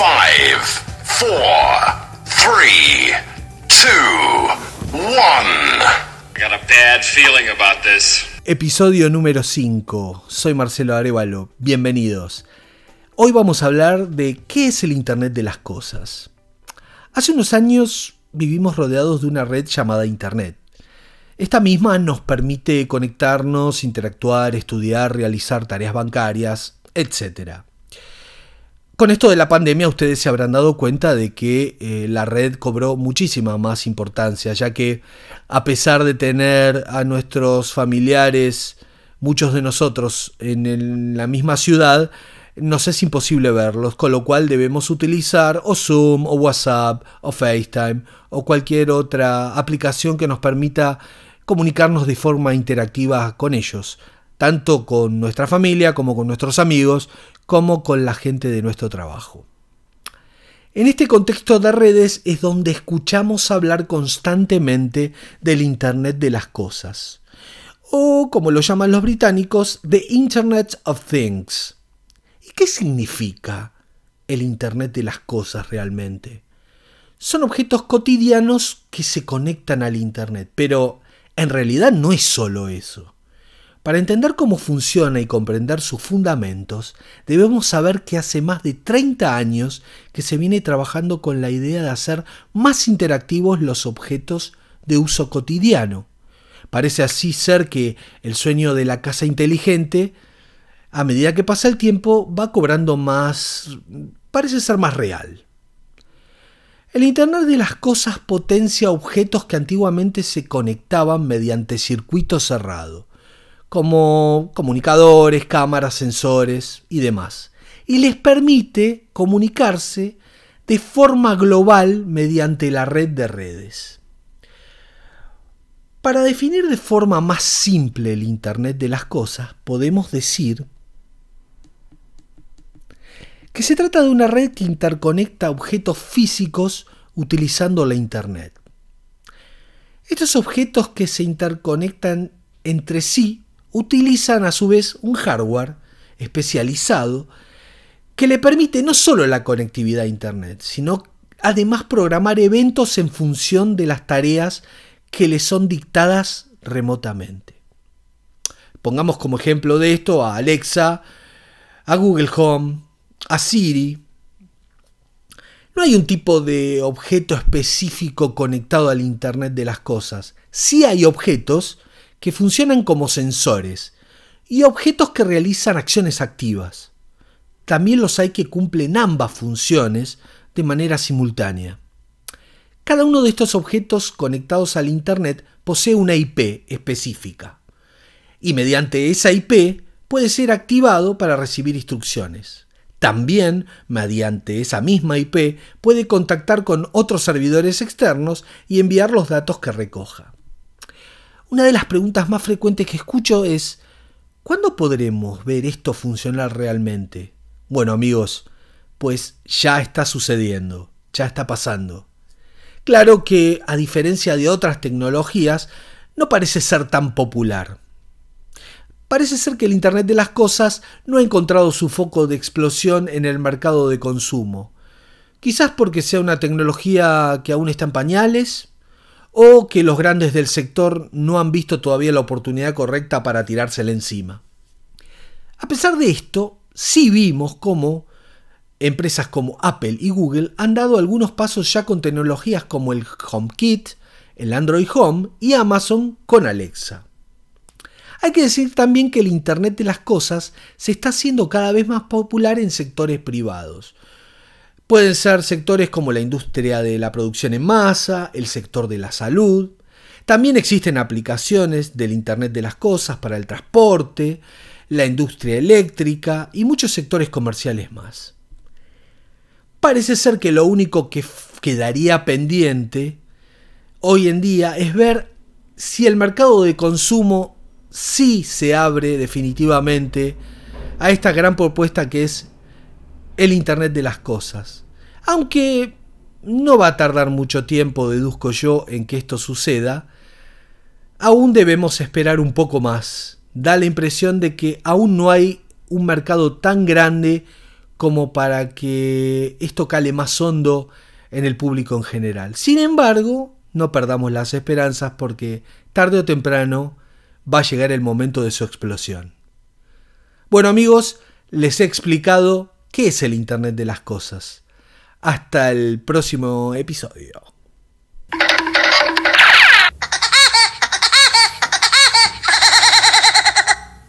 Five, four, three, two, one. I got a bad feeling about this. Episodio número 5. Soy Marcelo Arevalo. Bienvenidos. Hoy vamos a hablar de qué es el Internet de las Cosas. Hace unos años vivimos rodeados de una red llamada Internet. Esta misma nos permite conectarnos, interactuar, estudiar, realizar tareas bancarias, etc. Con esto de la pandemia ustedes se habrán dado cuenta de que eh, la red cobró muchísima más importancia, ya que a pesar de tener a nuestros familiares, muchos de nosotros en la misma ciudad, nos es imposible verlos, con lo cual debemos utilizar o Zoom o WhatsApp o FaceTime o cualquier otra aplicación que nos permita comunicarnos de forma interactiva con ellos, tanto con nuestra familia como con nuestros amigos, como con la gente de nuestro trabajo. En este contexto de redes es donde escuchamos hablar constantemente del Internet de las Cosas, o como lo llaman los británicos, The Internet of Things. ¿Y qué significa el Internet de las Cosas realmente? Son objetos cotidianos que se conectan al Internet, pero en realidad no es solo eso. Para entender cómo funciona y comprender sus fundamentos, debemos saber que hace más de 30 años que se viene trabajando con la idea de hacer más interactivos los objetos de uso cotidiano. Parece así ser que el sueño de la casa inteligente, a medida que pasa el tiempo, va cobrando más... parece ser más real. El Internet de las Cosas potencia objetos que antiguamente se conectaban mediante circuito cerrado como comunicadores, cámaras, sensores y demás. Y les permite comunicarse de forma global mediante la red de redes. Para definir de forma más simple el Internet de las Cosas, podemos decir que se trata de una red que interconecta objetos físicos utilizando la Internet. Estos objetos que se interconectan entre sí utilizan a su vez un hardware especializado que le permite no solo la conectividad a Internet, sino además programar eventos en función de las tareas que le son dictadas remotamente. Pongamos como ejemplo de esto a Alexa, a Google Home, a Siri. No hay un tipo de objeto específico conectado al Internet de las Cosas. Sí hay objetos que funcionan como sensores y objetos que realizan acciones activas. También los hay que cumplen ambas funciones de manera simultánea. Cada uno de estos objetos conectados al Internet posee una IP específica y mediante esa IP puede ser activado para recibir instrucciones. También, mediante esa misma IP, puede contactar con otros servidores externos y enviar los datos que recoja. Una de las preguntas más frecuentes que escucho es, ¿cuándo podremos ver esto funcionar realmente? Bueno amigos, pues ya está sucediendo, ya está pasando. Claro que, a diferencia de otras tecnologías, no parece ser tan popular. Parece ser que el Internet de las Cosas no ha encontrado su foco de explosión en el mercado de consumo. Quizás porque sea una tecnología que aún está en pañales, o que los grandes del sector no han visto todavía la oportunidad correcta para tirársela encima. A pesar de esto, sí vimos cómo empresas como Apple y Google han dado algunos pasos ya con tecnologías como el HomeKit, el Android Home y Amazon con Alexa. Hay que decir también que el Internet de las Cosas se está haciendo cada vez más popular en sectores privados, Pueden ser sectores como la industria de la producción en masa, el sector de la salud. También existen aplicaciones del Internet de las Cosas para el transporte, la industria eléctrica y muchos sectores comerciales más. Parece ser que lo único que quedaría pendiente hoy en día es ver si el mercado de consumo sí se abre definitivamente a esta gran propuesta que es el Internet de las Cosas. Aunque no va a tardar mucho tiempo, deduzco yo, en que esto suceda, aún debemos esperar un poco más. Da la impresión de que aún no hay un mercado tan grande como para que esto cale más hondo en el público en general. Sin embargo, no perdamos las esperanzas porque tarde o temprano va a llegar el momento de su explosión. Bueno amigos, les he explicado qué es el Internet de las Cosas. Hasta el próximo episodio.